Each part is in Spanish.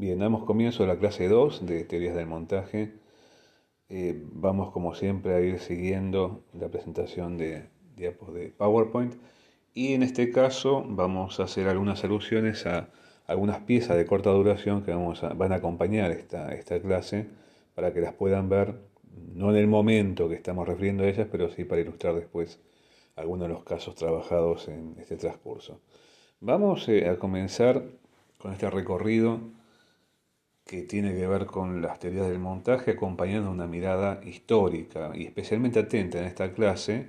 Bien, damos comienzo a la clase 2 de teorías del montaje. Eh, vamos como siempre a ir siguiendo la presentación de diapos de PowerPoint y en este caso vamos a hacer algunas alusiones a algunas piezas de corta duración que vamos a, van a acompañar esta, esta clase para que las puedan ver, no en el momento que estamos refiriendo a ellas, pero sí para ilustrar después algunos de los casos trabajados en este transcurso. Vamos eh, a comenzar con este recorrido que tiene que ver con las teorías del montaje, acompañando una mirada histórica y especialmente atenta en esta clase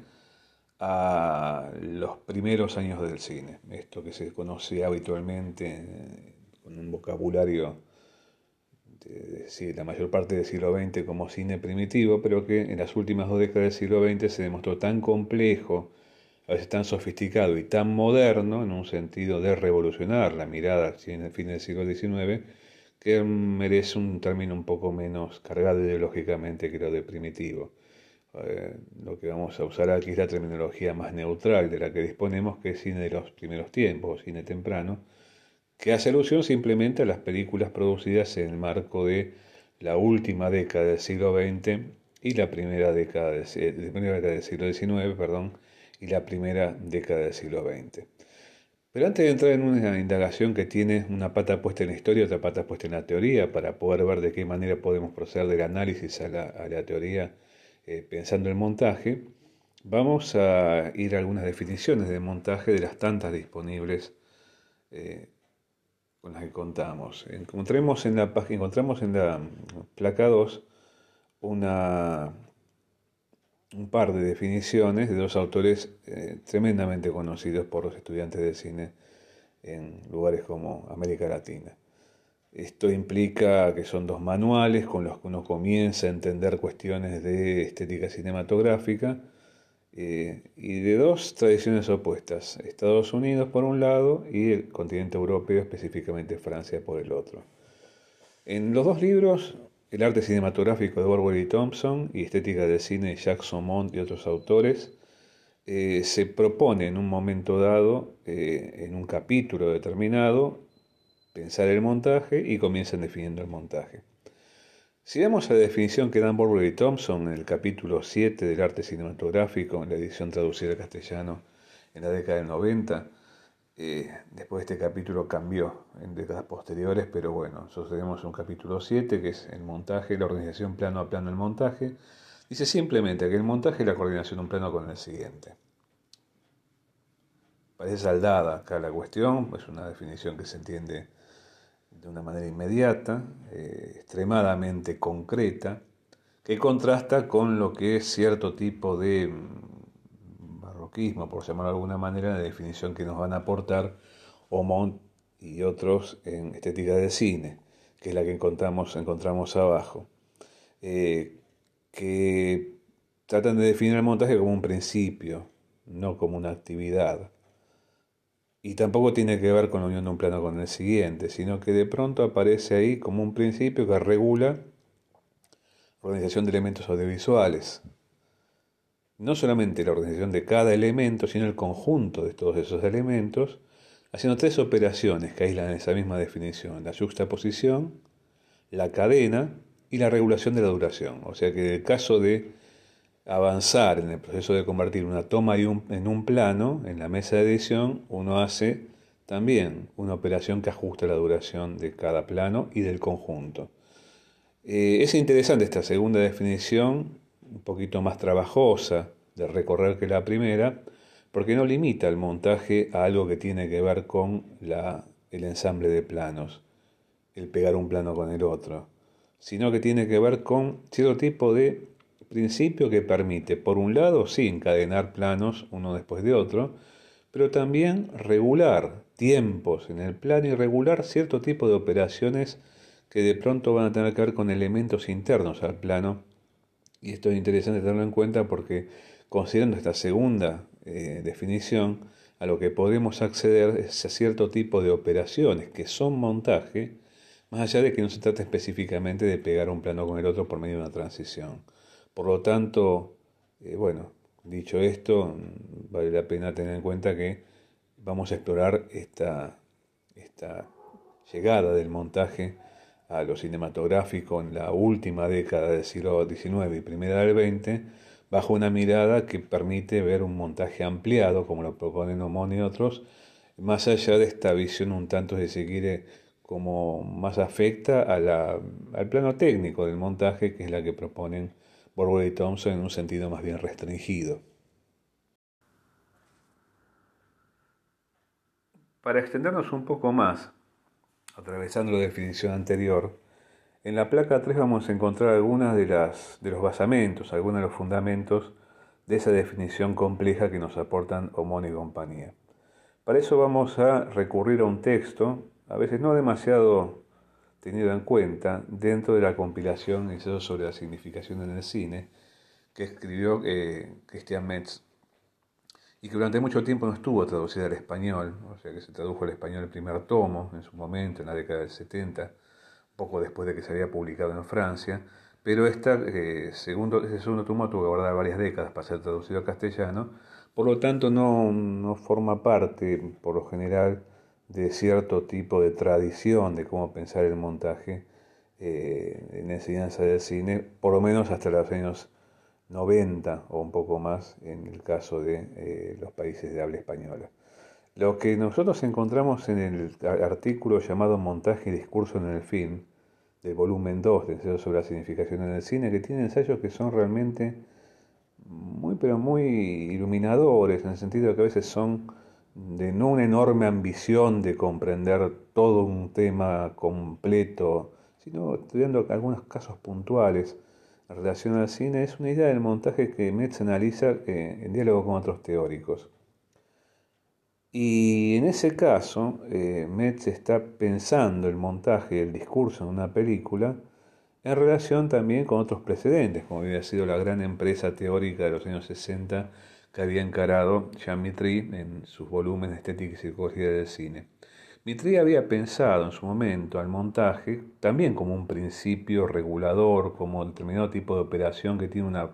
a los primeros años del cine, esto que se conoce habitualmente eh, con un vocabulario de, la mayor parte del siglo XX como cine primitivo, pero que en las últimas dos décadas del siglo XX se demostró tan complejo, a veces tan sofisticado y tan moderno en un sentido de revolucionar la mirada en el fin del siglo XIX, que merece un término un poco menos cargado ideológicamente que lo de primitivo. Eh, lo que vamos a usar aquí es la terminología más neutral de la que disponemos, que es cine de los primeros tiempos, cine temprano, que hace alusión simplemente a las películas producidas en el marco de la última década del siglo XX y la primera década del, primera década del siglo XIX, perdón, y la primera década del siglo XX. Pero antes de entrar en una indagación que tiene una pata puesta en la historia y otra pata puesta en la teoría, para poder ver de qué manera podemos proceder del análisis a la, teoría eh, pensando el montaje, vamos a ir a algunas definiciones de montaje de las tantas disponibles eh, con las que contamos. Encontremos en la, encontramos en la placa 2 una un par de definiciones de dos autores eh, tremendamente conocidos por los estudiantes de cine en lugares como América Latina. Esto implica que son dos manuales con los que uno comienza a entender cuestiones de estética cinematográfica eh, y de dos tradiciones opuestas, Estados Unidos por un lado y el continente europeo, específicamente Francia por el otro. En los dos libros el arte cinematográfico de Orwell y Thompson y estética del cine de Jacques Saumont y otros autores eh, se propone en un momento dado, eh, en un capítulo determinado, pensar el montaje y comienzan definiendo el montaje. Si vemos la definición que dan Borwell y Thompson en el capítulo 7 del arte cinematográfico, en la edición traducida al castellano en la década del 90, eh, después de este capítulo cambió en décadas posteriores, pero bueno, nosotros tenemos un capítulo 7 que es el montaje, la organización plano a plano del montaje. Dice simplemente que el montaje es la coordinación de un plano con el siguiente. Parece saldada acá la cuestión, es una definición que se entiende de una manera inmediata, eh, extremadamente concreta, que contrasta con lo que es cierto tipo de por llamarlo de alguna manera, la definición que nos van a aportar Omont y otros en estética de cine, que es la que encontramos, encontramos abajo, eh, que tratan de definir el montaje como un principio, no como una actividad. Y tampoco tiene que ver con la unión de un plano con el siguiente, sino que de pronto aparece ahí como un principio que regula la organización de elementos audiovisuales no solamente la organización de cada elemento, sino el conjunto de todos esos elementos, haciendo tres operaciones que aíslan esa misma definición, la juxtaposición, la cadena y la regulación de la duración. O sea que en el caso de avanzar en el proceso de convertir una toma en un plano, en la mesa de edición, uno hace también una operación que ajusta la duración de cada plano y del conjunto. Eh, es interesante esta segunda definición un poquito más trabajosa de recorrer que la primera, porque no limita el montaje a algo que tiene que ver con la, el ensamble de planos, el pegar un plano con el otro, sino que tiene que ver con cierto tipo de principio que permite, por un lado, sí, encadenar planos uno después de otro, pero también regular tiempos en el plano y regular cierto tipo de operaciones que de pronto van a tener que ver con elementos internos al plano y esto es interesante tenerlo en cuenta porque considerando esta segunda eh, definición, a lo que podemos acceder es a cierto tipo de operaciones que son montaje, más allá de que no se trate específicamente de pegar un plano con el otro por medio de una transición. Por lo tanto, eh, bueno, dicho esto, vale la pena tener en cuenta que vamos a explorar esta, esta llegada del montaje a lo cinematográfico en la última década del siglo XIX y primera del XX, bajo una mirada que permite ver un montaje ampliado, como lo proponen Omón y otros, más allá de esta visión un tanto, si se quiere, como más afecta al plano técnico del montaje, que es la que proponen Borwell y Thompson en un sentido más bien restringido. Para extendernos un poco más, atravesando la definición anterior, en la placa 3 vamos a encontrar algunas de, las, de los basamentos, algunos de los fundamentos de esa definición compleja que nos aportan Omón y compañía. Para eso vamos a recurrir a un texto, a veces no demasiado tenido en cuenta, dentro de la compilación sobre la significación en el cine, que escribió eh, Christian Metz y que durante mucho tiempo no estuvo traducida al español, o sea que se tradujo al español el primer tomo en su momento, en la década del 70, poco después de que se había publicado en Francia, pero esta, eh, segundo, ese segundo tomo tuvo que guardar varias décadas para ser traducido al castellano, por lo tanto no, no forma parte, por lo general, de cierto tipo de tradición de cómo pensar el montaje eh, en enseñanza del cine, por lo menos hasta los años 90 o un poco más en el caso de eh, los países de habla española. Lo que nosotros encontramos en el artículo llamado Montaje y Discurso en el Film, del volumen 2 de Ensayos sobre la Significación en el Cine, que tiene ensayos que son realmente muy, pero muy iluminadores, en el sentido de que a veces son de no una enorme ambición de comprender todo un tema completo, sino estudiando algunos casos puntuales relación al cine, es una idea del montaje que Metz analiza eh, en diálogo con otros teóricos. Y en ese caso, eh, Metz está pensando el montaje el discurso en una película en relación también con otros precedentes, como había sido la gran empresa teórica de los años 60 que había encarado Jean Mitry en sus volúmenes de Estética y Psicología del Cine. Mitri había pensado en su momento al montaje también como un principio regulador, como determinado tipo de operación que tiene una,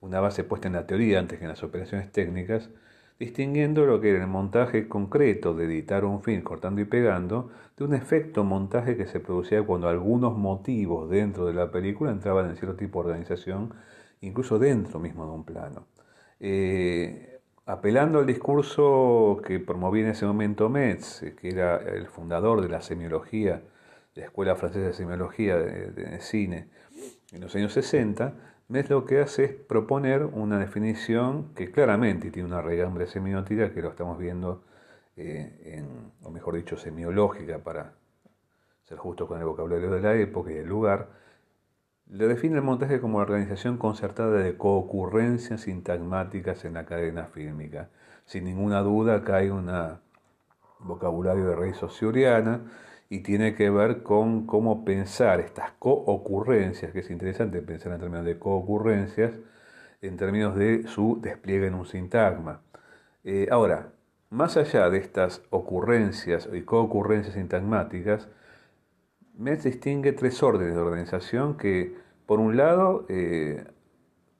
una base puesta en la teoría antes que en las operaciones técnicas, distinguiendo lo que era el montaje concreto de editar un film cortando y pegando de un efecto montaje que se producía cuando algunos motivos dentro de la película entraban en cierto tipo de organización, incluso dentro mismo de un plano. Eh, apelando al discurso que promovía en ese momento Metz, que era el fundador de la semiología, de la Escuela Francesa de Semiología de, Cine, en los años 60, Metz lo que hace es proponer una definición que claramente tiene una regambre semiótica, que lo estamos viendo, eh, en, o mejor dicho, semiológica, para ser justo con el vocabulario de la época y el lugar, le define el montaje como la organización concertada de coocurrencias sintagmáticas en la cadena fílmica. Sin ninguna duda acá hay un vocabulario de raíz socioriana y tiene que ver con cómo pensar estas coocurrencias, que es interesante pensar en términos de coocurrencias, en términos de su despliegue en un sintagma. Eh, ahora, más allá de estas ocurrencias y coocurrencias sintagmáticas, Metz distingue tres órdenes de organización que, por un lado, eh,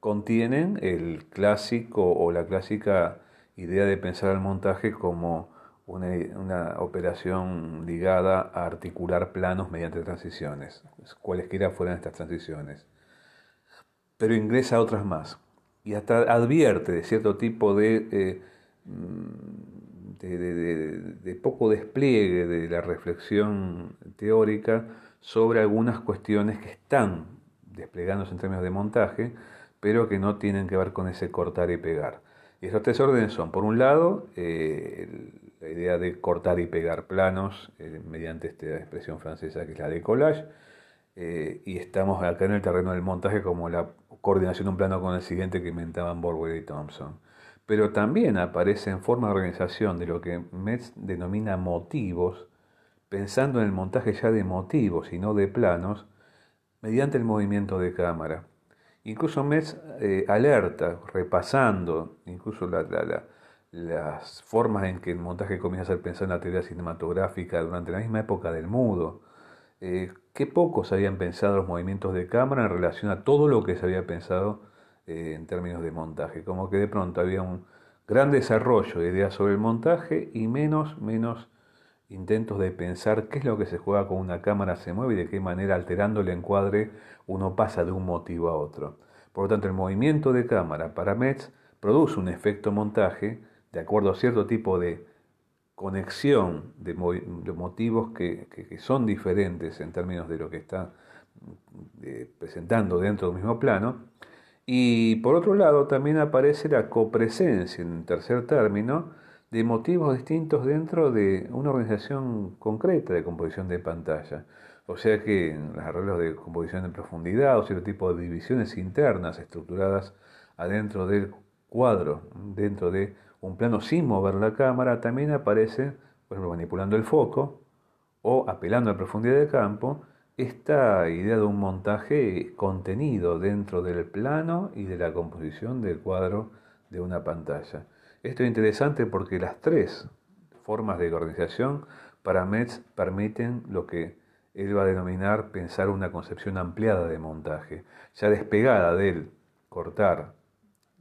contienen el clásico o la clásica idea de pensar el montaje como una, operación ligada a articular planos mediante transiciones, cualesquiera fueran estas transiciones. Pero ingresa a otras más y hasta advierte de cierto tipo de eh, mm, de, poco despliegue de la reflexión teórica sobre algunas cuestiones que están desplegándose en términos de montaje, pero que no tienen que ver con ese cortar y pegar. Y esos tres órdenes son, por un lado, eh, la idea de cortar y pegar planos eh, mediante esta expresión francesa que es la de collage, eh, y estamos acá en el terreno del montaje como la coordinación de un plano con el siguiente que inventaban Borwell y Thompson pero también aparece en forma de organización de lo que Metz denomina motivos, pensando en el montaje ya de motivos y no de planos, mediante el movimiento de cámara. Incluso Metz eh, alerta, repasando incluso las formas en que el montaje comienza a ser pensado en la teoría cinematográfica durante la misma época del mudo. Eh, qué pocos habían pensado los movimientos de cámara en relación a todo lo que se había pensado eh, en términos de montaje, como que de pronto había un gran desarrollo de ideas sobre el montaje y menos, menos intentos de pensar qué es lo que se juega con una cámara se mueve y de qué manera alterando el encuadre uno pasa de un motivo a otro. Por lo tanto, el movimiento de cámara para Metz produce un efecto montaje de acuerdo a cierto tipo de conexión de, motivos que, son diferentes en términos de lo que está eh, presentando dentro del mismo plano. Y por otro lado, también aparece la copresencia, en tercer término, de motivos distintos dentro de una organización concreta de composición de pantalla. O sea que los arreglos de composición en profundidad o cierto tipo de divisiones internas estructuradas adentro del cuadro, dentro de un plano sin mover la cámara, también aparece, por ejemplo, manipulando el foco o apelando a profundidad de campo, esta idea de un montaje contenido dentro del plano y de la composición del cuadro de una pantalla. Esto es interesante porque las tres formas de organización para Metz permiten lo que él va a denominar pensar una concepción ampliada de montaje, ya despegada del cortar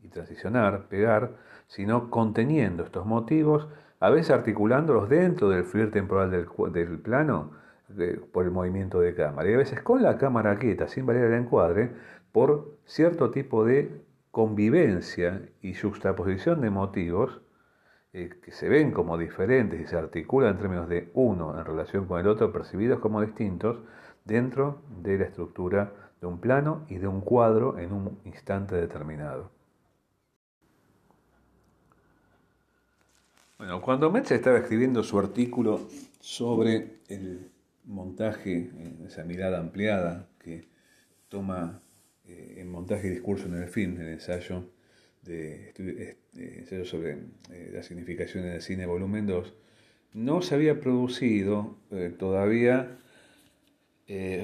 y transicionar, pegar, sino conteniendo estos motivos, a veces articulándolos dentro del fluir temporal del, plano por el movimiento de cámara, y a veces con la cámara quieta, sin variar el encuadre, por cierto tipo de convivencia y juxtaposición de motivos eh, que se ven como diferentes y se articulan en términos de uno en relación con el otro, percibidos como distintos, dentro de la estructura de un plano y de un cuadro en un instante determinado. Bueno, cuando Metz estaba escribiendo su artículo sobre el montaje, esa mirada ampliada que toma eh, en montaje y discurso en el film, el ensayo de, ensayo sobre eh, las significaciones del cine volumen 2, no se había producido eh, todavía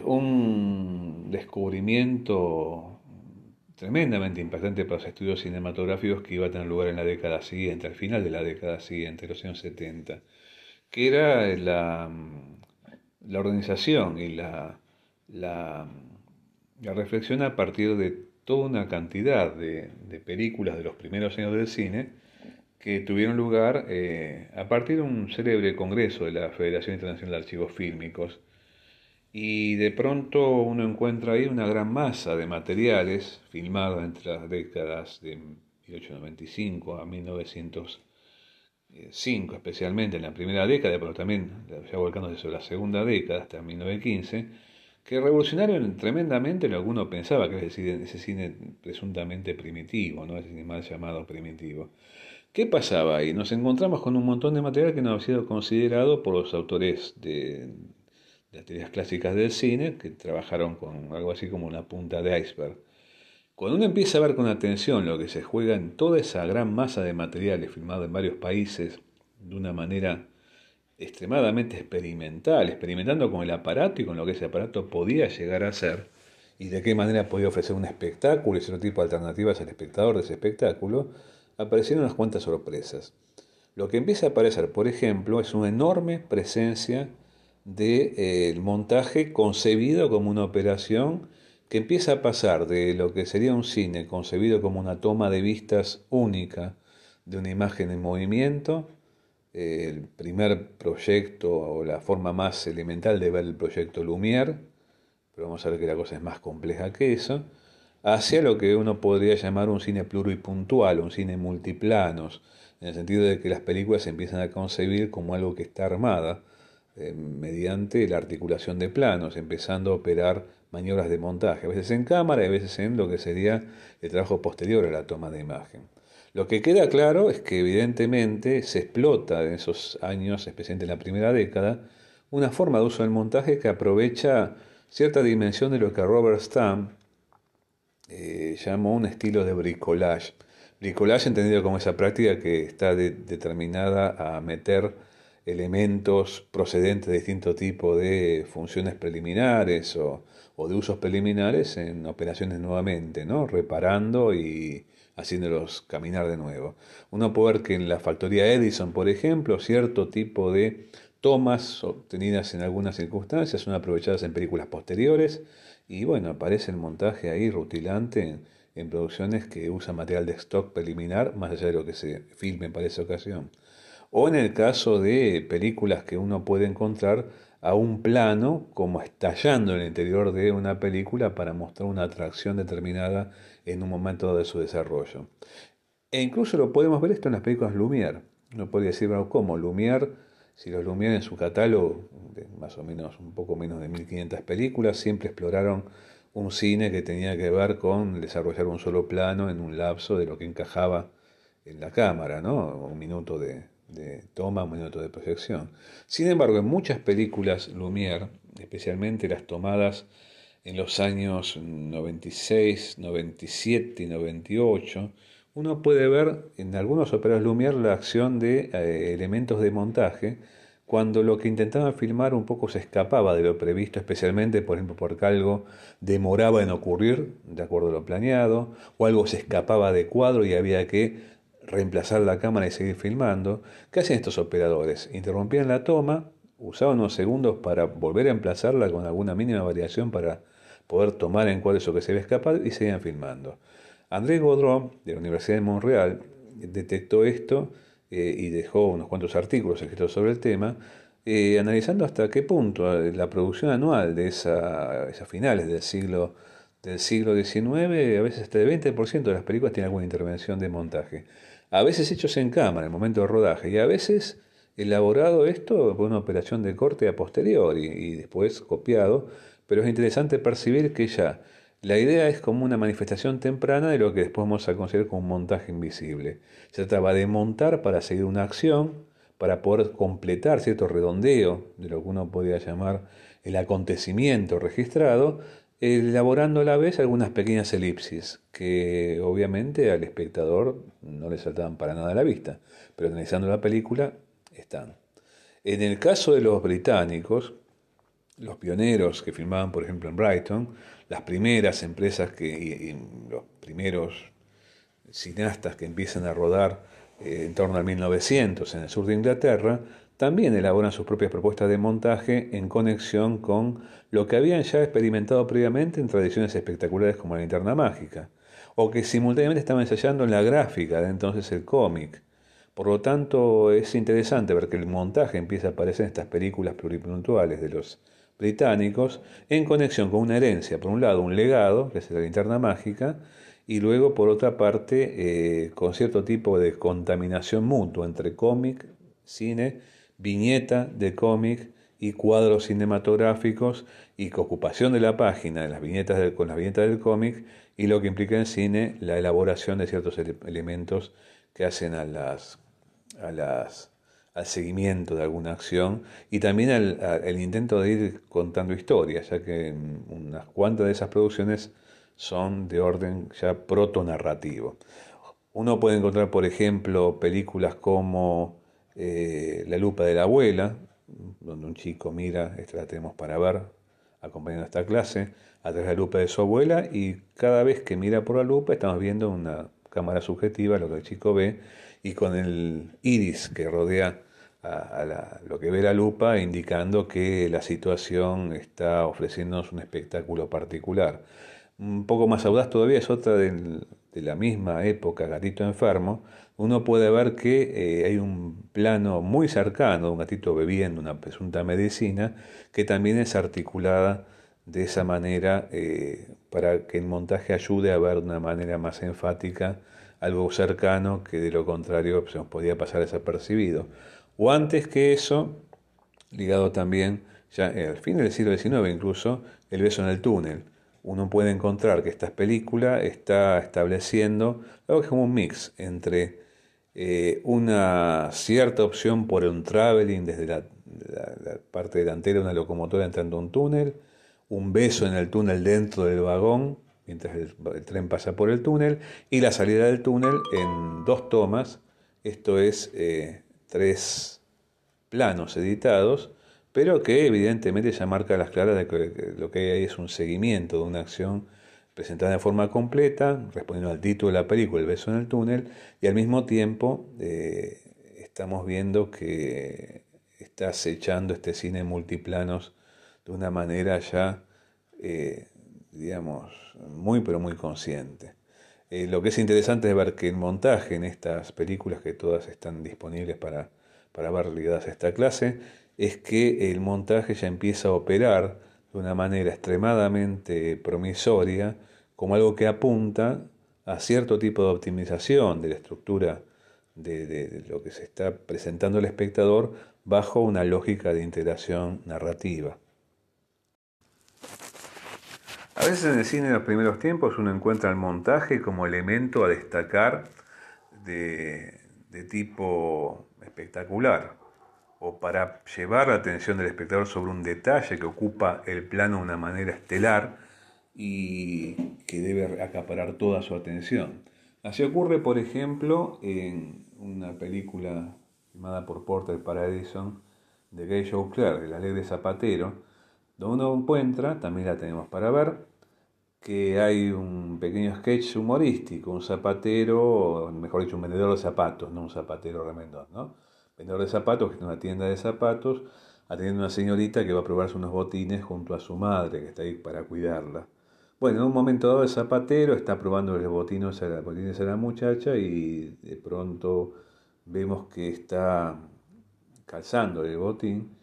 un descubrimiento tremendamente impactante para los estudios cinematográficos que iba a tener lugar en la década siguiente, al final de la década siguiente, los años 70, que era la, la organización y la, la, reflexión a partir de toda una cantidad de, películas de los primeros años del cine que tuvieron lugar eh, a partir de un célebre congreso de la Federación Internacional de Archivos Fílmicos, y de pronto uno encuentra ahí una gran masa de materiales filmados entre las décadas de 1895 a 1905, especialmente en la primera década, pero también ya volcándose sobre la segunda década hasta 1915, que revolucionaron tremendamente lo que uno pensaba que era ese cine presuntamente primitivo, ¿no? ese cine mal llamado primitivo. ¿Qué pasaba ahí? Nos encontramos con un montón de material que no había sido considerado por los autores de, las teorías clásicas del cine, que trabajaron con algo así como una punta de iceberg. Cuando uno empieza a ver con atención lo que se juega en toda esa gran masa de materiales filmados en varios países de una manera extremadamente experimental, experimentando con el aparato y con lo que ese aparato podía llegar a ser, y de qué manera podía ofrecer un espectáculo y otro tipo de alternativas al espectador de ese espectáculo, aparecieron unas cuantas sorpresas. Lo que empieza a aparecer, por ejemplo, es una enorme presencia del de, eh, montaje concebido como una operación que empieza a pasar de lo que sería un cine concebido como una toma de vistas única de una imagen en movimiento, el primer proyecto o la forma más elemental de ver el proyecto Lumière, pero vamos a ver que la cosa es más compleja que eso, hacia lo que uno podría llamar un cine pluripuntual, un cine multiplanos, en el sentido de que las películas se empiezan a concebir como algo que está armada, eh, mediante la articulación de planos, empezando a operar maniobras de montaje, a veces en cámara y a veces en lo que sería el trabajo posterior a la toma de imagen. Lo que queda claro es que evidentemente se explota en esos años, especialmente en la primera década, una forma de uso del montaje que aprovecha cierta dimensión de lo que Robert Stamp eh, llamó un estilo de bricolage. Bricolage entendido como esa práctica que está determinada a meter elementos procedentes de distinto tipo de funciones preliminares o, de usos preliminares en operaciones nuevamente, ¿no? reparando y haciéndolos caminar de nuevo. Uno puede ver que en la factoría Edison, por ejemplo, cierto tipo de tomas obtenidas en algunas circunstancias son aprovechadas en películas posteriores y bueno, aparece el montaje ahí rutilante en, en producciones que usan material de stock preliminar más allá de lo que se filme para esa ocasión. O en el caso de películas que uno puede encontrar a un plano como estallando en el interior de una película para mostrar una atracción determinada en un momento de su desarrollo. E incluso lo podemos ver esto en las películas Lumière. No podría decir, ¿cómo? Lumière, si los Lumière en su catálogo, más o menos un poco menos de 1500 películas, siempre exploraron un cine que tenía que ver con desarrollar un solo plano en un lapso de lo que encajaba en la cámara, ¿no? Un minuto de, de toma, un minuto de proyección. Sin embargo, en muchas películas Lumière, especialmente las tomadas en los años 96, 97 y 98, uno puede ver en algunos operas Lumière la acción de eh, elementos de montaje cuando lo que intentaban filmar un poco se escapaba de lo previsto, especialmente, por ejemplo, porque algo demoraba en ocurrir de acuerdo a lo planeado, o algo se escapaba de cuadro y había que reemplazar la cámara y seguir filmando. ¿Qué hacían estos operadores? Interrumpían la toma, usaban unos segundos para volver a emplazarla con alguna mínima variación para poder tomar en cuál eso que se había escapado y seguían filmando. André Gaudreau, de la Universidad de Montreal, detectó esto eh, y dejó unos cuantos artículos escritos sobre el tema, eh, analizando hasta qué punto eh, la producción anual de esa, esas finales del siglo, del siglo XIX, a veces hasta el 20% de las películas tiene alguna intervención de montaje. A veces hechos en cámara, en el momento de rodaje, y a veces elaborado esto por una operación de corte a posteriori y después copiado, pero es interesante percibir que ya la idea es como una manifestación temprana de lo que después vamos a considerar como un montaje invisible. Se trataba de montar para seguir una acción, para poder completar cierto redondeo de lo que uno podría llamar el acontecimiento registrado, elaborando a la vez algunas pequeñas elipsis que obviamente al espectador no le saltaban para nada a la vista, pero analizando la película están. En el caso de los británicos, los pioneros que filmaban, por ejemplo, en Brighton, las primeras empresas que, y, los primeros cineastas que empiezan a rodar eh, en torno al 1900 en el sur de Inglaterra, también elaboran sus propias propuestas de montaje en conexión con lo que habían ya experimentado previamente en tradiciones espectaculares como la linterna mágica, o que simultáneamente estaban ensayando en la gráfica de entonces el cómic. Por lo tanto, es interesante ver que el montaje empieza a aparecer en estas películas pluripuntuales de los británicos en conexión con una herencia, por un lado un legado, que es la linterna mágica, y luego por otra parte eh, con cierto tipo de contaminación mutua entre cómic, cine, viñeta de cómic y cuadros cinematográficos y ocupación de la página de las viñetas con las viñetas del cómic y lo que implica en cine la elaboración de ciertos elementos que hacen a las, a las al seguimiento de alguna acción y también al, intento de ir contando historias, ya que unas cuantas de esas producciones son de orden ya protonarrativo. Uno puede encontrar, por ejemplo, películas como eh, La lupa de la abuela, donde un chico mira, esta la tenemos para ver, acompañando esta clase, a través de la lupa de su abuela y cada vez que mira por la lupa estamos viendo una cámara subjetiva, lo que el chico ve, y con el iris que rodea a, lo que ve la lupa, indicando que la situación está ofreciéndonos un espectáculo particular. Un poco más audaz todavía es otra de la misma época, Gatito Enfermo. Uno puede ver que eh, hay un plano muy cercano de un gatito bebiendo una presunta medicina que también es articulada de esa manera eh, para que el montaje ayude a ver de una manera más enfática algo cercano que de lo contrario se nos podía pasar desapercibido. O antes que eso, ligado también, ya eh, al fin del siglo XIX incluso, El beso en el túnel. Uno puede encontrar que esta película está estableciendo algo que es como un mix entre eh, una cierta opción por un traveling desde la, parte delantera de una locomotora entrando a un túnel, un beso en el túnel dentro del vagón, mientras el, tren pasa por el túnel, y la salida del túnel en dos tomas, esto es eh, tres planos editados, pero que evidentemente ya marca las claras de que lo que hay es un seguimiento de una acción presentada de forma completa, respondiendo al título de la película, El beso en el túnel, y al mismo tiempo eh, estamos viendo que está acechando este cine multiplanos de una manera ya, eh, digamos, muy pero muy consciente. Eh, lo que es interesante es ver que el montaje en estas películas, que todas están disponibles para, para ver ligadas a esta clase, es que el montaje ya empieza a operar de una manera extremadamente promisoria como algo que apunta a cierto tipo de optimización de la estructura de, lo que se está presentando al espectador bajo una lógica de integración narrativa. A veces en el cine en los primeros tiempos uno encuentra el montaje como elemento a destacar de, de tipo espectacular o para llevar la atención del espectador sobre un detalle que ocupa el plano de una manera estelar y que debe acaparar toda su atención. Así ocurre, por ejemplo, en una película filmada por Porter para Edison de Gay Joe Clark, El alegre zapatero, donde uno encuentra, también la tenemos para ver, que hay un pequeño sketch humorístico, un zapatero, mejor dicho, un vendedor de zapatos, no un zapatero remendón, ¿no? Vendedor de zapatos, que en una tienda de zapatos, atendiendo a una señorita que va a probarse unos botines junto a su madre, que está ahí para cuidarla. Bueno, en un momento dado el zapatero está probando los botines a la, botines a la muchacha y de pronto vemos que está calzando el botín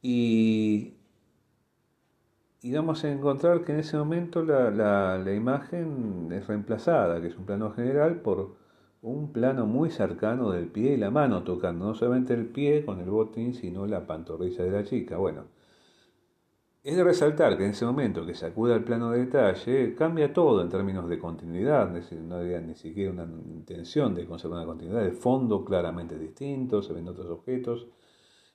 y, y vamos a encontrar que en ese momento la, la imagen es reemplazada, que es un plano general, por un plano muy cercano del pie y la mano tocando, no solamente el pie con el botín, sino la pantorrilla de la chica. Bueno, es de resaltar que en ese momento que se acude al plano de detalle, cambia todo en términos de continuidad, es decir, no había ni siquiera una intención de conservar una continuidad, el fondo claramente distinto, se ven otros objetos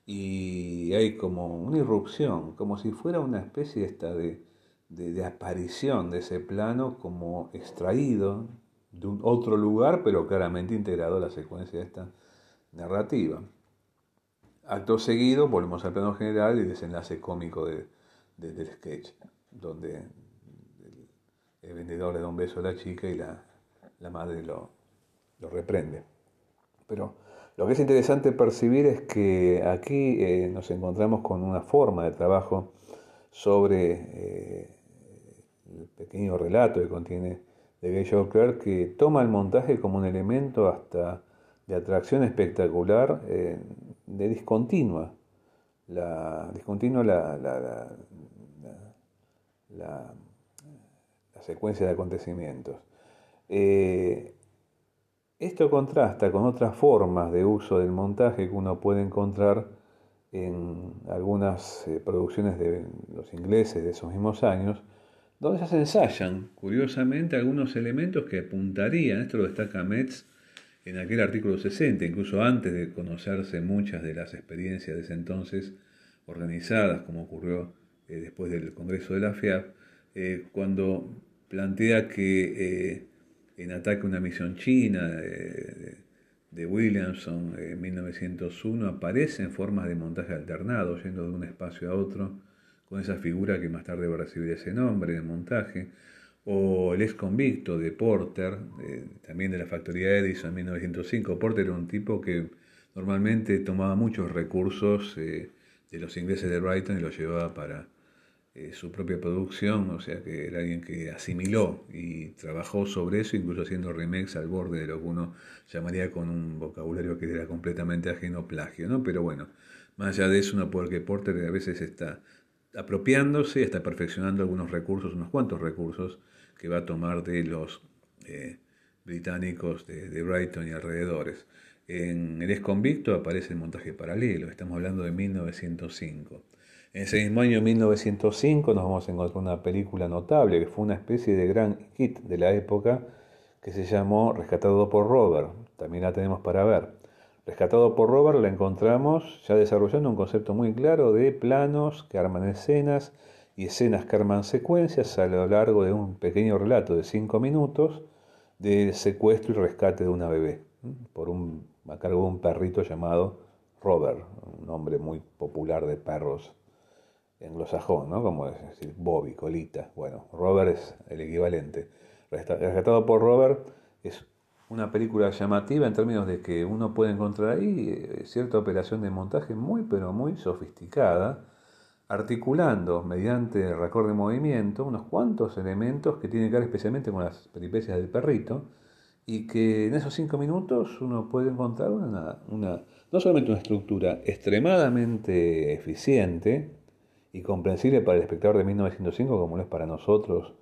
y hay como una irrupción, como si fuera una especie esta de, de, aparición de ese plano como extraído de un otro lugar, pero claramente integrado a la secuencia de esta narrativa. Acto seguido, volvemos al plano general y desenlace cómico de, del sketch, donde el, vendedor le da un beso a la chica y la, madre lo, reprende. Pero lo que es interesante percibir es que aquí eh, nos encontramos con una forma de trabajo sobre eh, el pequeño relato que contiene de Gay Joker que toma el montaje como un elemento hasta de atracción espectacular eh, de discontinua. La, discontinua la, la, secuencia de acontecimientos. Eh, esto contrasta con otras formas de uso del montaje que uno puede encontrar en algunas eh, producciones de los ingleses de esos mismos años, donde se ensayan, curiosamente, algunos elementos que apuntarían, esto lo destaca Metz en aquel artículo 60, incluso antes de conocerse muchas de las experiencias de ese entonces organizadas, como ocurrió eh, después del Congreso de la FIAP, eh, cuando plantea que eh, en ataque a una misión china de Williamson en 1901 aparecen formas de montaje alternado, yendo de un espacio a otro, con esa figura que más tarde va a recibir ese nombre de montaje, o el ex convicto de Porter, también de la factoría Edison en 1905. Porter era un tipo que normalmente tomaba muchos recursos de los ingleses de Brighton y los llevaba para eh, su propia producción, o sea que era alguien que asimiló y trabajó sobre eso, incluso haciendo remakes al borde de lo que uno llamaría con un vocabulario que era completamente ajeno plagio, ¿no? Pero bueno, más allá de eso, uno puede que Porter a veces está apropiándose está perfeccionando algunos recursos, unos cuantos recursos que va a tomar de los eh, británicos de, Brighton y alrededores. En El convicto aparece el montaje paralelo, estamos hablando de 1905. En ese mismo año 1905 nos vamos a encontrar una película notable que fue una especie de gran hit de la época que se llamó Rescatado por Robert. También la tenemos para ver. Rescatado por Robert la encontramos ya desarrollando un concepto muy claro de planos que arman escenas y escenas que arman secuencias a lo largo de un pequeño relato de cinco minutos del secuestro y rescate de una bebé por un, a cargo de un perrito llamado Robert, un nombre muy popular de perros anglosajón, ¿no? Como decir Bobby, Colita. Bueno, Robert es el equivalente. Rescatado por Robert es una película llamativa en términos de que uno puede encontrar ahí eh, cierta operación de montaje muy, pero muy sofisticada, articulando mediante el de movimiento unos cuantos elementos que tienen que ver especialmente con las peripecias del perrito y que en esos cinco minutos uno puede encontrar una, no solamente una estructura extremadamente eficiente y comprensible para el espectador de 1905 como lo es para nosotros,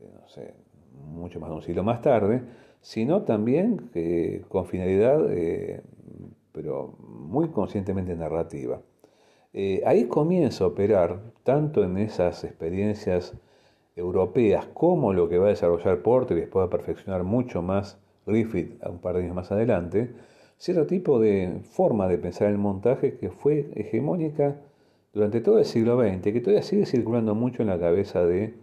eh, no sé, mucho más de un siglo más tarde, sino también con finalidad, eh, pero muy conscientemente narrativa. Eh, ahí comienza a operar, tanto en esas experiencias europeas como lo que va a desarrollar Porter y después va a perfeccionar mucho más Griffith un par de años más adelante, cierto tipo de forma de pensar el montaje que fue hegemónica durante todo el siglo XX, que todavía sigue circulando mucho en la cabeza de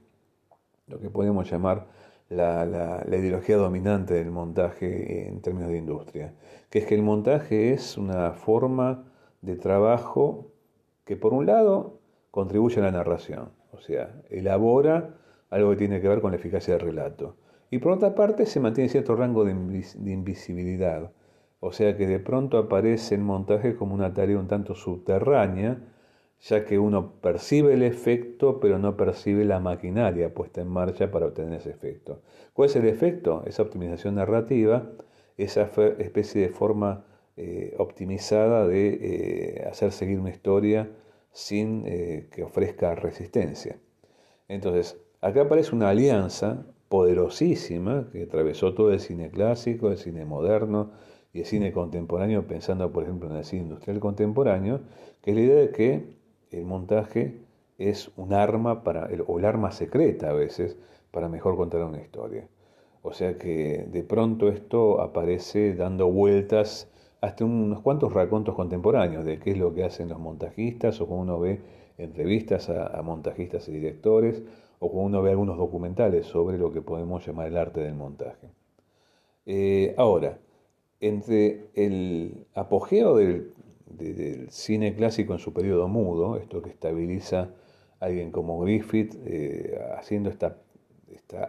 lo que podemos llamar la, la, ideología dominante del montaje en términos de industria, que es que el montaje es una forma de trabajo que por un lado contribuye a la narración, o sea, elabora algo que tiene que ver con la eficacia del relato. Y por otra parte se mantiene cierto rango de, invisibilidad, o sea que de pronto aparece el montaje como una tarea un tanto subterránea, ya que uno percibe el efecto pero no percibe la maquinaria puesta en marcha para obtener ese efecto. ¿Cuál es el efecto? Esa optimización narrativa, esa especie de forma eh, optimizada de eh, hacer seguir una historia sin eh, que ofrezca resistencia. Entonces, Acá aparece una alianza poderosísima que atravesó todo el cine clásico, el cine moderno y el cine contemporáneo, pensando por ejemplo en el cine industrial contemporáneo, que es la idea de que el montaje es un arma para, o el arma secreta a veces, para mejor contar una historia. O sea que de pronto esto aparece dando vueltas hasta unos cuantos racontos contemporáneos de qué es lo que hacen los montajistas o como uno ve entrevistas a montajistas y directores o cuando uno ve algunos documentales sobre lo que podemos llamar el arte del montaje. Eh, ahora, entre el apogeo del, cine clásico en su periodo mudo, esto que estabiliza a alguien como Griffith, eh, haciendo esta,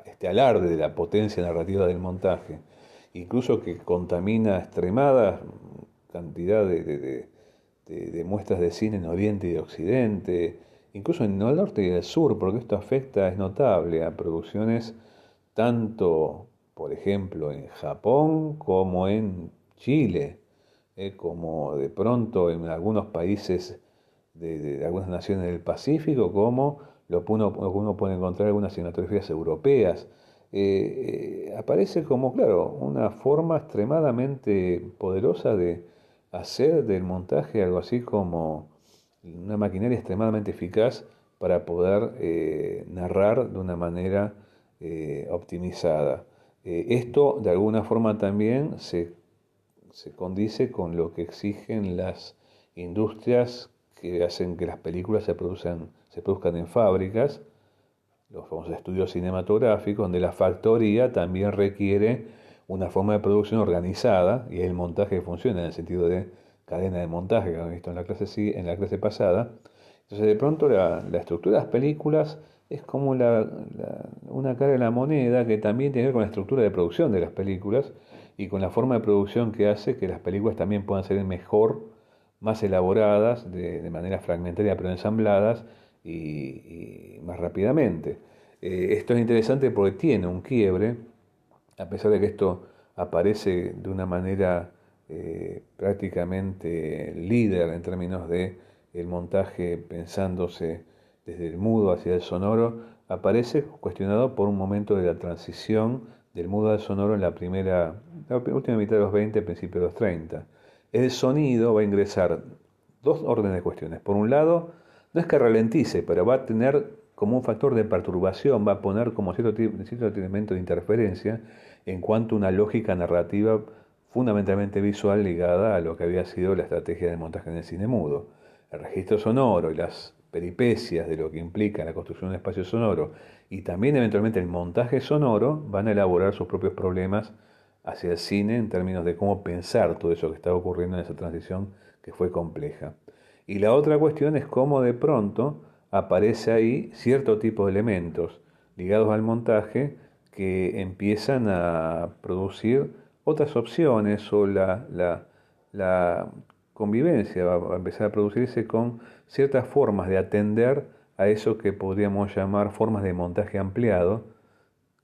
este alarde de la potencia narrativa del montaje, incluso que contamina extremada cantidad de, de muestras de cine en Oriente y de Occidente, incluso en el norte y el sur, porque esto afecta, es notable, a producciones tanto, por ejemplo, en Japón como en Chile, eh, como de pronto en algunos países de, algunas naciones del Pacífico, como lo que uno, puede encontrar en algunas cinematografías europeas. Eh, eh, aparece como, claro, una forma extremadamente poderosa de hacer del montaje algo así como una maquinaria extremadamente eficaz para poder eh, narrar de una manera eh, optimizada. Eh, esto de alguna forma también se, condice con lo que exigen las industrias que hacen que las películas se, produzcan, se produzcan en fábricas, los famosos estudios cinematográficos, donde la factoría también requiere una forma de producción organizada y el montaje funciona en el sentido de cadena de montaje que hemos visto en la clase, en la clase pasada. Entonces, de pronto, la, estructura de las películas es como la, una cara de la moneda que también tiene que ver con la estructura de producción de las películas y con la forma de producción que hace que las películas también puedan ser mejor, más elaboradas, de, manera fragmentaria pero ensambladas y, más rápidamente. Eh, esto es interesante porque tiene un quiebre, a pesar de que esto aparece de una manera eh, prácticamente líder en términos de el montaje pensándose desde el mudo hacia el sonoro, aparece cuestionado por un momento de la transición del mudo al sonoro en la primera, la última mitad de los 20, principio de los 30. El sonido va a ingresar dos órdenes de cuestiones. Por un lado, no es que ralentice, pero va a tener como un factor de perturbación, va a poner como cierto, cierto elemento de interferencia en cuanto a una lógica narrativa fundamentalmente visual ligada a lo que había sido la estrategia de montaje en el cine mudo. El registro sonoro y las peripecias de lo que implica la construcción de un espacio sonoro y también eventualmente el montaje sonoro van a elaborar sus propios problemas hacia el cine en términos de cómo pensar todo eso que estaba ocurriendo en esa transición que fue compleja. Y la otra cuestión es cómo de pronto aparece ahí cierto tipo de elementos ligados al montaje que empiezan a producir otras opciones o la, la, convivencia va a empezar a producirse con ciertas formas de atender a eso que podríamos llamar formas de montaje ampliado,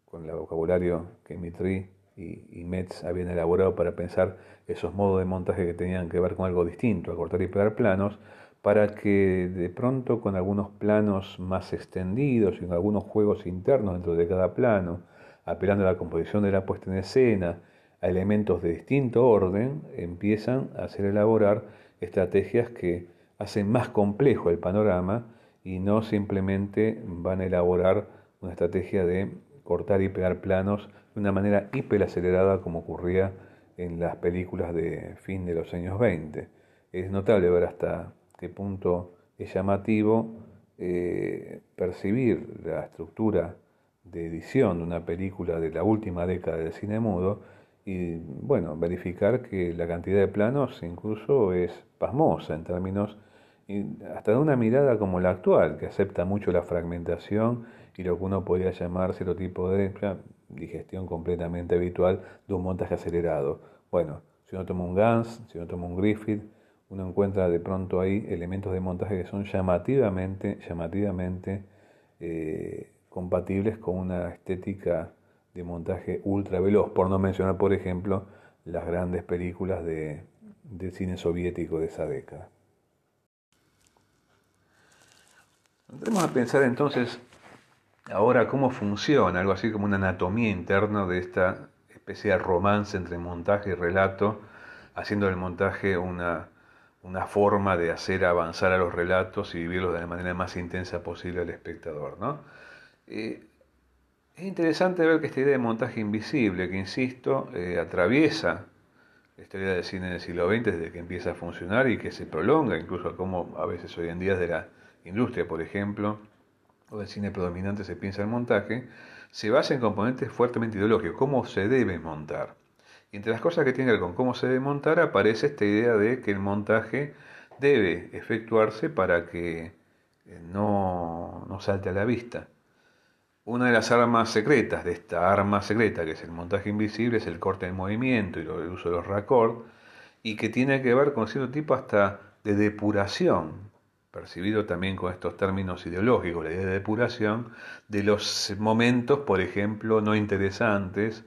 con el vocabulario que Mitri y, Metz habían elaborado para pensar esos modos de montaje que tenían que ver con algo distinto, a cortar y pegar planos, para que de pronto con algunos planos más extendidos y con algunos juegos internos dentro de cada plano, apelando a la composición de la puesta en escena, a elementos de distinto orden, empiezan a hacer elaborar estrategias que hacen más complejo el panorama y no simplemente van a elaborar una estrategia de cortar y pegar planos de una manera hiperacelerada como ocurría en las películas de fin de los años 20. Es notable ver hasta qué punto es llamativo eh, percibir la estructura de edición de una película de la última década del cine mudo y bueno, verificar que la cantidad de planos incluso es pasmosa en términos hasta de una mirada como la actual, que acepta mucho la fragmentación y lo que uno podría llamar cierto tipo de digestión completamente habitual de un montaje acelerado. Bueno, si uno toma un Gans, si uno toma un Griffith, uno encuentra de pronto ahí elementos de montaje que son llamativamente, llamativamente eh, compatibles con una estética de montaje ultra veloz, por no mencionar, por ejemplo, las grandes películas de, del cine soviético de esa década. Vamos a pensar entonces ahora cómo funciona, algo así como una anatomía interna de esta especie de romance entre montaje y relato, haciendo del montaje una, una forma de hacer avanzar a los relatos y vivirlos de la manera más intensa posible al espectador. ¿no? Eh, es interesante ver que esta idea de montaje invisible, que insisto, eh, atraviesa la historia del cine del siglo XX desde que empieza a funcionar y que se prolonga incluso como a veces hoy en día de la industria, por ejemplo, o del cine predominante se piensa el montaje, se basa en componentes fuertemente ideológicos, cómo se debe montar. Y entre las cosas que tiene que ver con cómo se debe montar aparece esta idea de que el montaje debe efectuarse para que eh, no, no salte a la vista. Una de las armas secretas de esta arma secreta, que es el montaje invisible, es el corte en movimiento y el uso de los raccords, y que tiene que ver con cierto tipo hasta de depuración percibido también con estos términos ideológicos, la idea de depuración, de los momentos, por ejemplo, no interesantes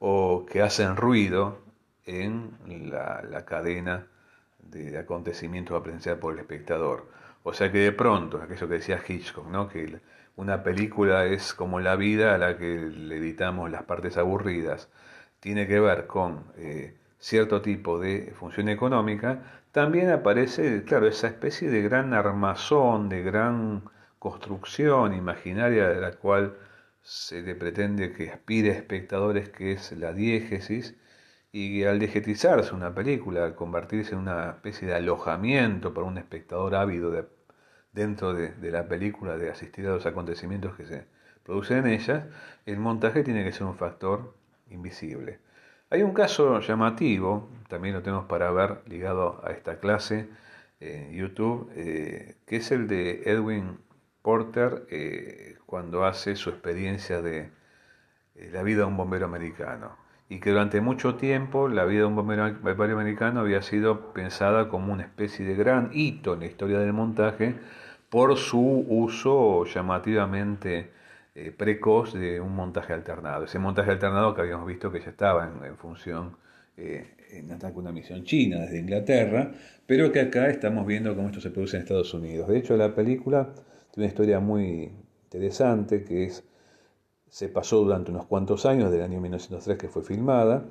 o que hacen ruido en la, cadena de acontecimientos a por el espectador. O sea que de pronto, aquello que decía Hitchcock, ¿no? que una película es como la vida a la que le editamos las partes aburridas, tiene que ver con eh, cierto tipo de función económica, también aparece, claro, esa especie de gran armazón, de gran construcción imaginaria de la cual se le pretende que aspire a espectadores, que es la diégesis, y al diegetizarse una película, al convertirse en una especie de alojamiento para un espectador ávido de, dentro de, de, la película, de asistir a los acontecimientos que se producen en ella, el montaje tiene que ser un factor invisible. Hay un caso llamativo, también lo tenemos para ver ligado a esta clase en YouTube, eh, que es el de Edwin Porter eh, cuando hace su experiencia de eh, la vida de un bombero americano. Y que durante mucho tiempo la vida de un bombero americano había sido pensada como una especie de gran hito en la historia del montaje por su uso llamativamente eh, precoz de un montaje alternado. Ese montaje alternado que habíamos visto que ya estaba en, función eh, en ataque una misión china desde Inglaterra, pero que acá estamos viendo cómo esto se produce en Estados Unidos. De hecho, la película tiene una historia muy interesante que es se pasó durante unos cuantos años, del año 1903 que fue filmada,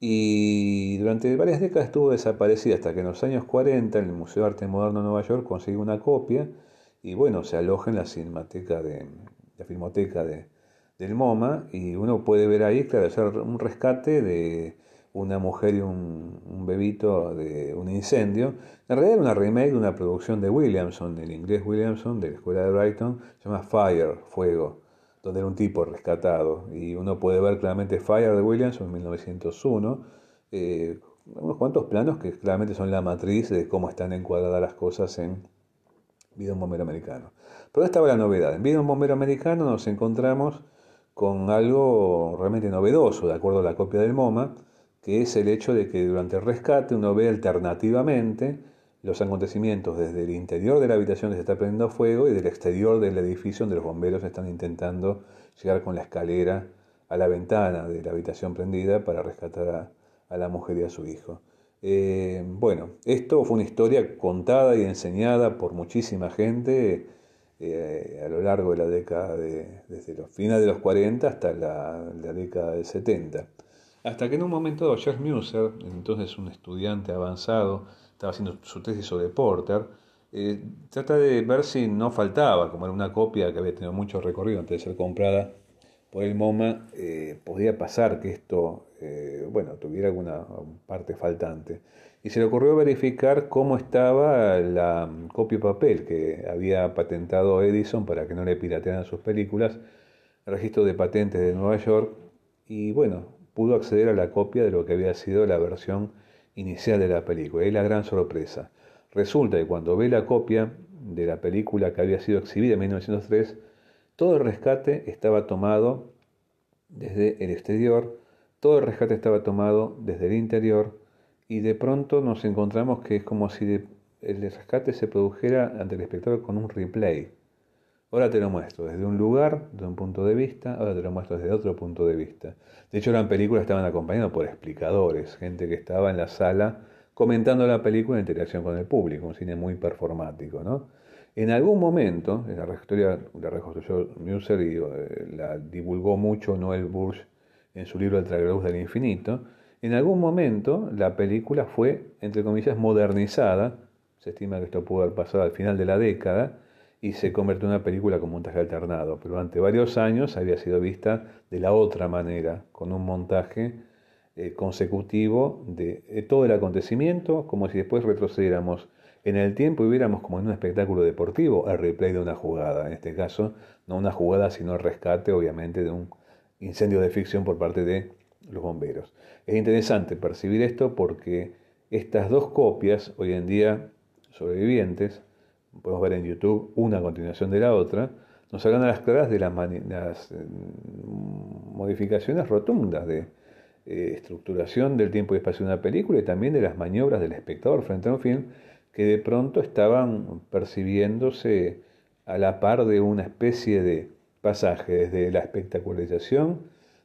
y durante varias décadas estuvo desaparecida hasta que en los años 40 en el Museo de Arte Moderno de Nueva York consiguió una copia y bueno, se aloja en la Cinemateca de, la filmoteca de, del MoMA, y uno puede ver ahí, claro, hacer un rescate de una mujer y un, bebito de un incendio. En realidad era una remake de una producción de Williamson, el inglés Williamson, de la escuela de Brighton, se llama Fire, Fuego, donde era un tipo rescatado. Y uno puede ver claramente Fire de Williamson en 1901, eh, unos cuantos planos que claramente son la matriz de cómo están encuadradas las cosas en Vida un bombero americano. Pero esta la novedad. En Vida un bombero americano nos encontramos con algo realmente novedoso, de acuerdo a la copia del MoMA, que es el hecho de que durante el rescate uno ve alternativamente los acontecimientos desde el interior de la habitación que se está prendiendo fuego y del exterior del edificio donde los bomberos están intentando llegar con la escalera a la ventana de la habitación prendida para rescatar a, la mujer y a su hijo. Eh, bueno, esto fue una historia contada y enseñada por muchísima gente eh, a lo largo de la década, de, desde los finales de los 40 hasta la, década del 70. Hasta que en un momento dado, Charles Muser, entonces un estudiante avanzado, estaba haciendo su tesis sobre Porter, eh, trata de ver si no faltaba, como era una copia que había tenido mucho recorrido antes de ser comprada por el MoMA, eh, podía pasar que esto, eh, bueno, tuviera alguna parte faltante. Y se le ocurrió verificar cómo estaba la copia papel que había patentado Edison para que no le piratearan sus películas, el registro de patentes de Nueva York, y bueno, pudo acceder a la copia de lo que había sido la versión inicial de la película. Y la gran sorpresa. Resulta que cuando ve la copia de la película que había sido exhibida en 1903, todo el rescate estaba tomado desde el exterior, todo el rescate estaba tomado desde el interior y de pronto nos encontramos que es como si el rescate se produjera ante el espectador con un replay. Ahora te lo muestro desde un lugar, desde un punto de vista, ahora te lo muestro desde otro punto de vista. De hecho, la película estaban acompañados por explicadores, gente que estaba en la sala comentando la película en interacción con el público, un cine muy performático, ¿no? En algún momento, en la historia la reconstruyó Muser y eh, la divulgó mucho Noel Burge en su libro El Tragaluz del Infinito, en algún momento la película fue, entre comillas, modernizada, se estima que esto pudo haber pasado al final de la década, y se convirtió en una película con montaje alternado, pero durante varios años había sido vista de la otra manera, con un montaje eh, consecutivo de, de todo el acontecimiento, como si después retrocediéramos en el tiempo viviéramos como en un espectáculo deportivo, el replay de una jugada, en este caso no una jugada sino el rescate obviamente de un incendio de ficción por parte de los bomberos. Es interesante percibir esto porque estas dos copias hoy en día sobrevivientes, podemos ver en YouTube una a continuación de la otra, nos hablan a las claras de las, eh, modificaciones rotundas de eh, estructuración del tiempo y espacio de una película y también de las maniobras del espectador frente a un film que de pronto estaban percibiéndose a la par de una especie de pasaje desde la espectacularización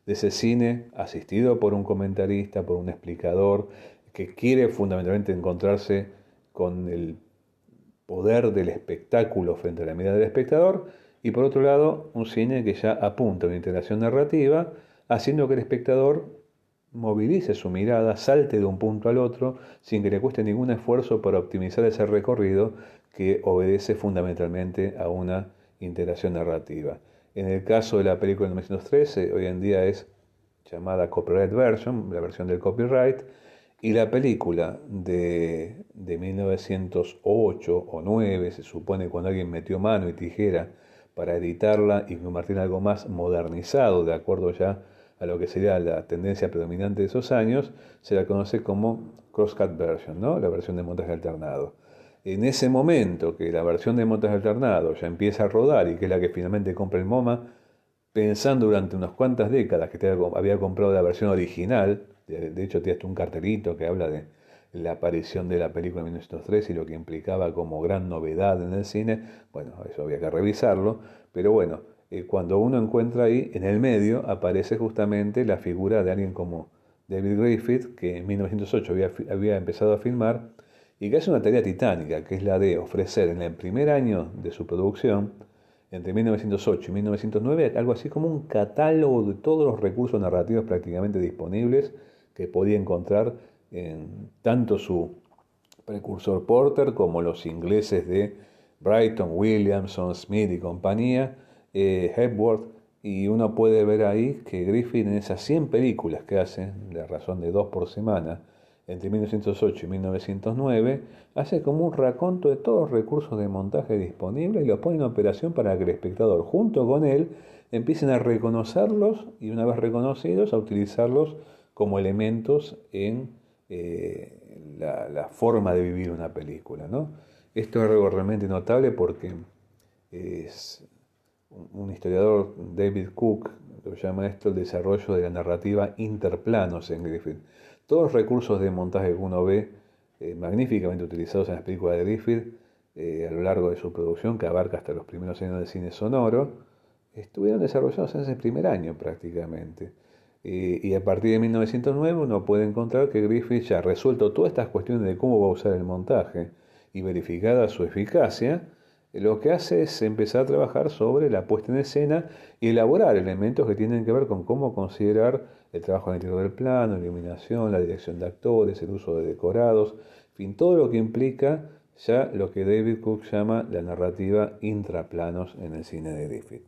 de ese cine asistido por un comentarista, por un explicador, que quiere fundamentalmente encontrarse con el poder del espectáculo frente a la mirada del espectador, y por otro lado, un cine que ya apunta a una integración narrativa, haciendo que el espectador movilice su mirada, salte de un punto al otro, sin que le cueste ningún esfuerzo para optimizar ese recorrido que obedece fundamentalmente a una integración narrativa. En el caso de la película de 1913, hoy en día es llamada copyright version, la versión del copyright, y la película de, de 1908 o 9, se supone cuando alguien metió mano y tijera para editarla y convertirla en algo más modernizado, de acuerdo ya a lo que sería la tendencia predominante de esos años, se la conoce como crosscut version, ¿no? la versión de montaje alternado. En ese momento que la versión de montaje alternado ya empieza a rodar y que es la que finalmente compra el MoMA, pensando durante unas cuantas décadas que había comprado la versión original, de, hecho tiene hasta un cartelito que habla de la aparición de la película en 1903 y lo que implicaba como gran novedad en el cine, bueno, eso había que revisarlo, pero bueno, eh, cuando uno encuentra ahí, en el medio, aparece justamente la figura de alguien como David Griffith, que en 1908 había, había empezado a filmar y que hace una tarea titánica, que es la de ofrecer en el primer año de su producción, entre 1908 y 1909, algo así como un catálogo de todos los recursos narrativos prácticamente disponibles que podía encontrar en tanto su precursor Porter como los ingleses de Brighton, Williamson, Smith y compañía, eh, Hepworth, y uno puede ver ahí que Griffith en esas 100 películas que hace, la razón de dos por semana, entre 1908 y 1909, hace como un raconto de todos los recursos de montaje disponibles y los pone en operación para que el espectador, junto con él, empiecen a reconocerlos y una vez reconocidos, a utilizarlos como elementos en eh, la, la, forma de vivir una película. ¿no? Esto es algo realmente notable porque es, un historiador, David Cook, lo llama esto el desarrollo de la narrativa interplanos en Griffith. Todos los recursos de montaje que uno ve eh, magníficamente utilizados en las películas de Griffith eh, a lo largo de su producción, que abarca hasta los primeros años del cine sonoro, estuvieron desarrollados en ese primer año prácticamente. Eh, y a partir de 1909 uno puede encontrar que Griffith ya ha resuelto todas estas cuestiones de cómo va a usar el montaje y verificada su eficacia, lo que hace es empezar a trabajar sobre la puesta en escena y elaborar elementos que tienen que ver con cómo considerar el trabajo en el interior del plano, la iluminación, la dirección de actores, el uso de decorados, en fin, todo lo que implica ya lo que David Cook llama la narrativa intraplanos en el cine de Griffith.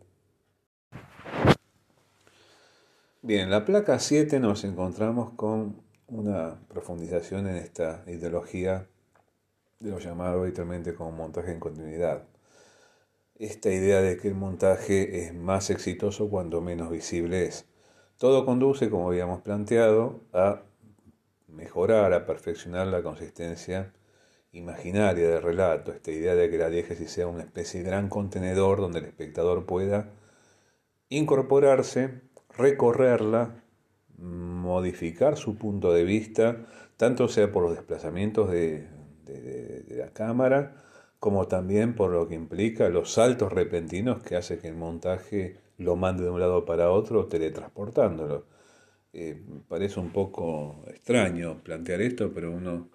Bien, en la placa 7 nos encontramos con una profundización en esta ideología de lo llamado habitualmente como montaje en continuidad. Esta idea de que el montaje es más exitoso cuando menos visible es. Todo conduce, como habíamos planteado, a mejorar, a perfeccionar la consistencia imaginaria del relato, esta idea de que la diégesis sea una especie de gran contenedor donde el espectador pueda incorporarse recorrerla, modificar su punto de vista, tanto sea por los desplazamientos de, la cámara, como también por lo que implica los saltos repentinos que hace que el montaje lo mande de un lado para otro teletransportándolo. Eh, parece un poco extraño plantear esto, pero uno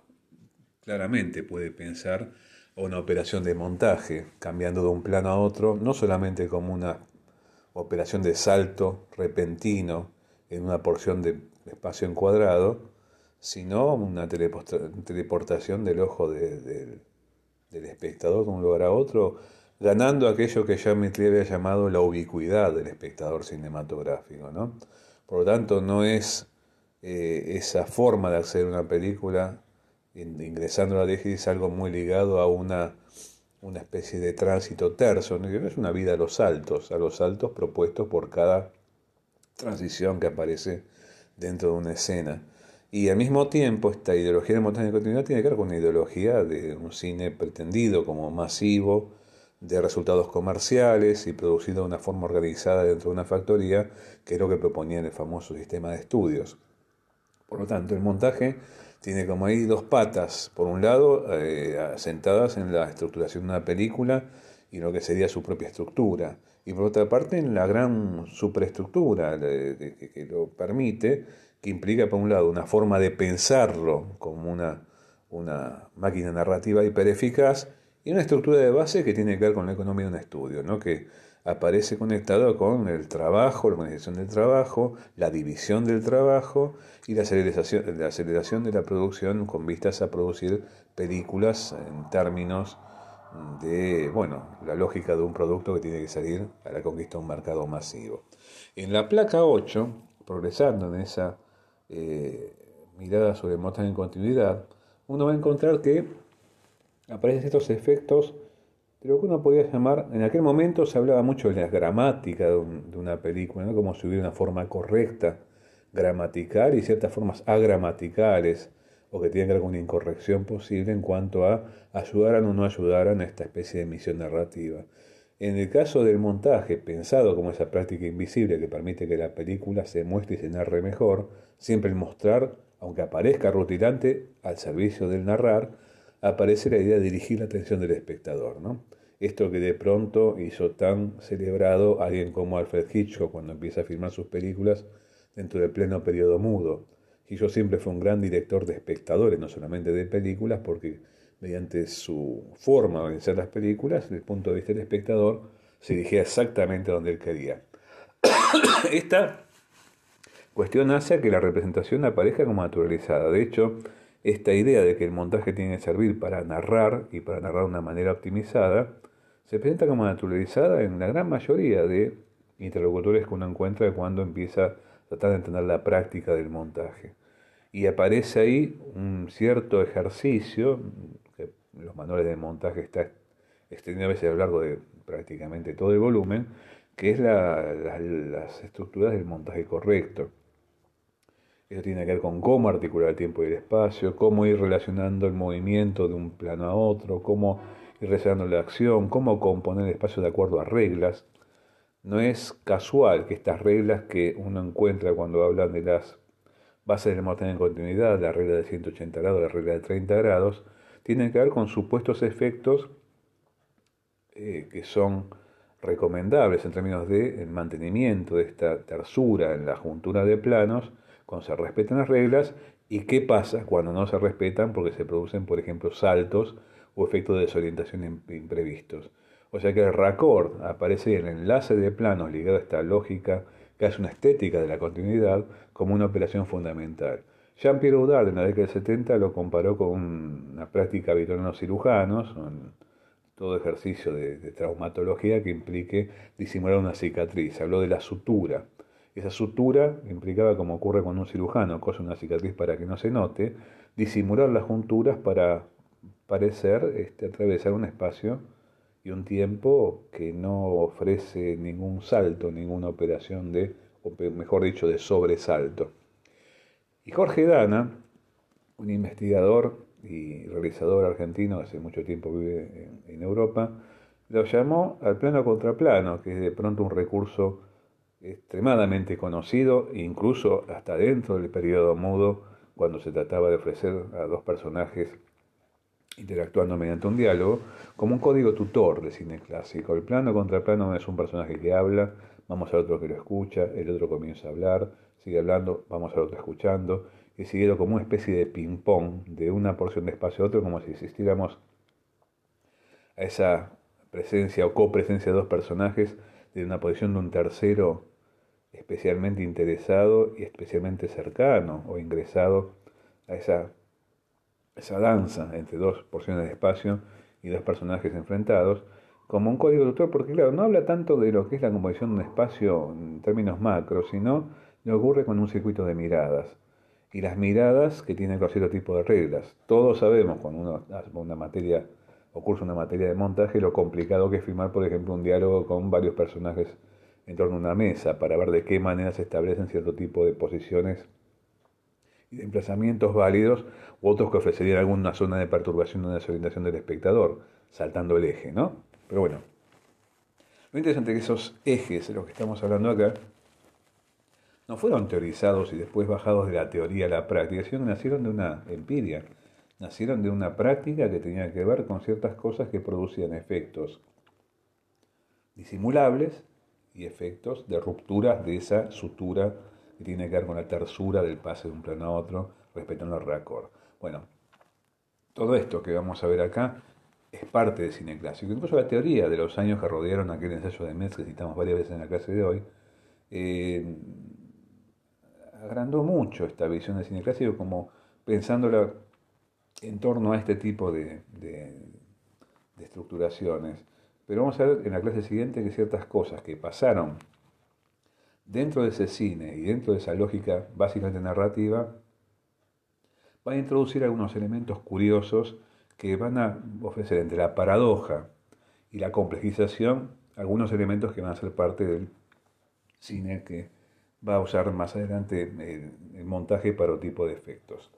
claramente puede pensar una operación de montaje, cambiando de un plano a otro, no solamente como una operación de salto repentino en una porción de espacio encuadrado, sino una teleportación del ojo del espectador de un lugar a otro, ganando aquello que ya Mitri había llamado la ubicuidad del espectador cinematográfico. ¿no? Por lo tanto, no es eh, esa forma de acceder a una película ingresando a la es algo muy ligado a una una especie de tránsito terso, ¿no? es una vida a los saltos, a los saltos propuestos por cada transición que aparece dentro de una escena. Y al mismo tiempo, esta ideología de montaña de continuidad tiene que ver con una ideología de un cine pretendido como masivo, de resultados comerciales y producido de una forma organizada dentro de una factoría, que es lo que proponía el famoso sistema de estudios. Por lo tanto, el montaje tiene como ahí dos patas, por un lado, eh, sentadas en la estructuración de una película y lo que sería su propia estructura, y por otra parte en la gran superestructura que, lo permite, que implica por un lado una forma de pensarlo como una, una máquina narrativa hipereficaz y una estructura de base que tiene que ver con la economía de un estudio, ¿no? que aparece conectado con el trabajo, la organización del trabajo, la división del trabajo y la aceleración, de la producción con vistas a producir películas en términos de, bueno, la lógica de un producto que tiene que salir a la conquista de un mercado masivo. En la placa 8, progresando en esa eh, mirada sobre motas en continuidad, uno va a encontrar que aparecen estos efectos de lo que uno podría llamar, en aquel momento se hablaba mucho de la gramática de, una película, como si hubiera una forma correcta gramatical y ciertas formas agramaticales o que tienen que ver con una incorrección posible en cuanto a ayudaran o no ayudaran a esta especie de misión narrativa. En el caso del montaje, pensado como esa práctica invisible que permite que la película se muestre y se narre mejor, siempre el mostrar, aunque aparezca rutilante, al servicio del narrar, aparece la idea de dirigir la atención del espectador. ¿no? Esto que de pronto hizo tan celebrado alguien como Alfred Hitchcock cuando empieza a filmar sus películas dentro del pleno periodo mudo. Hitchcock siempre fue un gran director de espectadores, no solamente de películas, porque mediante su forma de organizar las películas, desde el punto de vista del espectador, se dirigía exactamente a donde él quería. Esta cuestión hace que la representación aparezca como naturalizada. De hecho, esta idea de que el montaje tiene que servir para narrar y para narrar de una manera optimizada se presenta como naturalizada en la gran mayoría de interlocutores que uno encuentra cuando empieza a tratar de entender la práctica del montaje. Y aparece ahí un cierto ejercicio, los manuales de montaje está extendido a veces a lo largo de prácticamente todo el volumen, que es las estructuras del montaje correcto. Eso tiene que ver con cómo articular el tiempo y el espacio, cómo ir relacionando el movimiento de un plano a otro, cómo ir relacionando la acción, cómo componer el espacio de acuerdo a reglas. No es casual que estas reglas que uno encuentra cuando hablan de las bases del montaje en continuidad, la regla de 180 grados, la regla de 30 grados, tienen que ver con supuestos efectos eh, que son recomendables en términos de mantenimiento de esta tersura en la juntura de planos cuando se respetan las reglas y qué pasa cuando no se respetan porque se producen, por ejemplo, saltos o efectos de desorientación imprevistos. O sea que el raccord aparece en el enlace de planos ligado a esta lógica que es una estética de la continuidad como una operación fundamental. Jean-Pierre Audard en la década del 70 lo comparó con una práctica habitual en los cirujanos, todo ejercicio de, traumatología que implique disimular una cicatriz. Habló de la sutura. Esa sutura implicaba, como ocurre con un cirujano, cosa una cicatriz para que no se note, disimular las junturas para parecer este, atravesar un espacio y un tiempo que no ofrece ningún salto, ninguna operación de, o mejor dicho, de sobresalto. Y Jorge Dana, un investigador y realizador argentino, hace mucho tiempo vive en, Europa, lo llamó al plano contra plano, que es de pronto un recurso extremadamente conocido, incluso hasta dentro del periodo mudo, cuando se trataba de ofrecer a dos personajes interactuando mediante un diálogo, como un código tutor de cine clásico. El plano contra plano es un personaje que habla, vamos al otro que lo escucha, el otro comienza a hablar, sigue hablando, vamos al otro escuchando, y siguiendo como una especie de ping-pong de una porción de espacio a otro, como si asistiéramos a esa presencia o copresencia de dos personajes de una posición de un tercero especialmente interesado y especialmente cercano o ingresado a esa, esa danza entre dos porciones de espacio y dos personajes enfrentados, como un código de autor, porque claro, no habla tanto de lo que es la composición de un espacio en términos macros, sino lo ocurre con un circuito de miradas y las miradas que tienen cierto tipo de reglas. Todos sabemos cuando uno hace una materia o cursa una materia de montaje lo complicado que es firmar, por ejemplo, un diálogo con varios personajes en torno a una mesa para ver de qué manera se establecen cierto tipo de posiciones y de emplazamientos válidos u otros que ofrecerían alguna zona de perturbación o desorientación del espectador, saltando el eje, ¿no? Pero bueno, lo interesante es que esos ejes de los que estamos hablando acá no fueron teorizados y después bajados de la teoría a la práctica, sino nacieron de una empiria, nacieron de una práctica que tenía que ver con ciertas cosas que producían efectos disimulables y efectos de rupturas de esa sutura que tiene que ver con la tersura del pase de un plano a otro, respetando el record. Bueno, todo esto que vamos a ver acá es parte del cine clásico. Incluso la teoría de los años que rodearon aquel ensayo de Metz que citamos varias veces en la clase de hoy, eh, agrandó mucho esta visión del cine clásico como pensándola en torno a este tipo de, de estructuraciones. Pero vamos a ver en la clase siguiente que ciertas cosas que pasaron dentro de ese cine y dentro de esa lógica básicamente narrativa, van a introducir algunos elementos curiosos que van a ofrecer entre la paradoja y la complejización algunos elementos que van a ser parte del cine que va a usar más adelante el, montaje para otro tipo de efectos.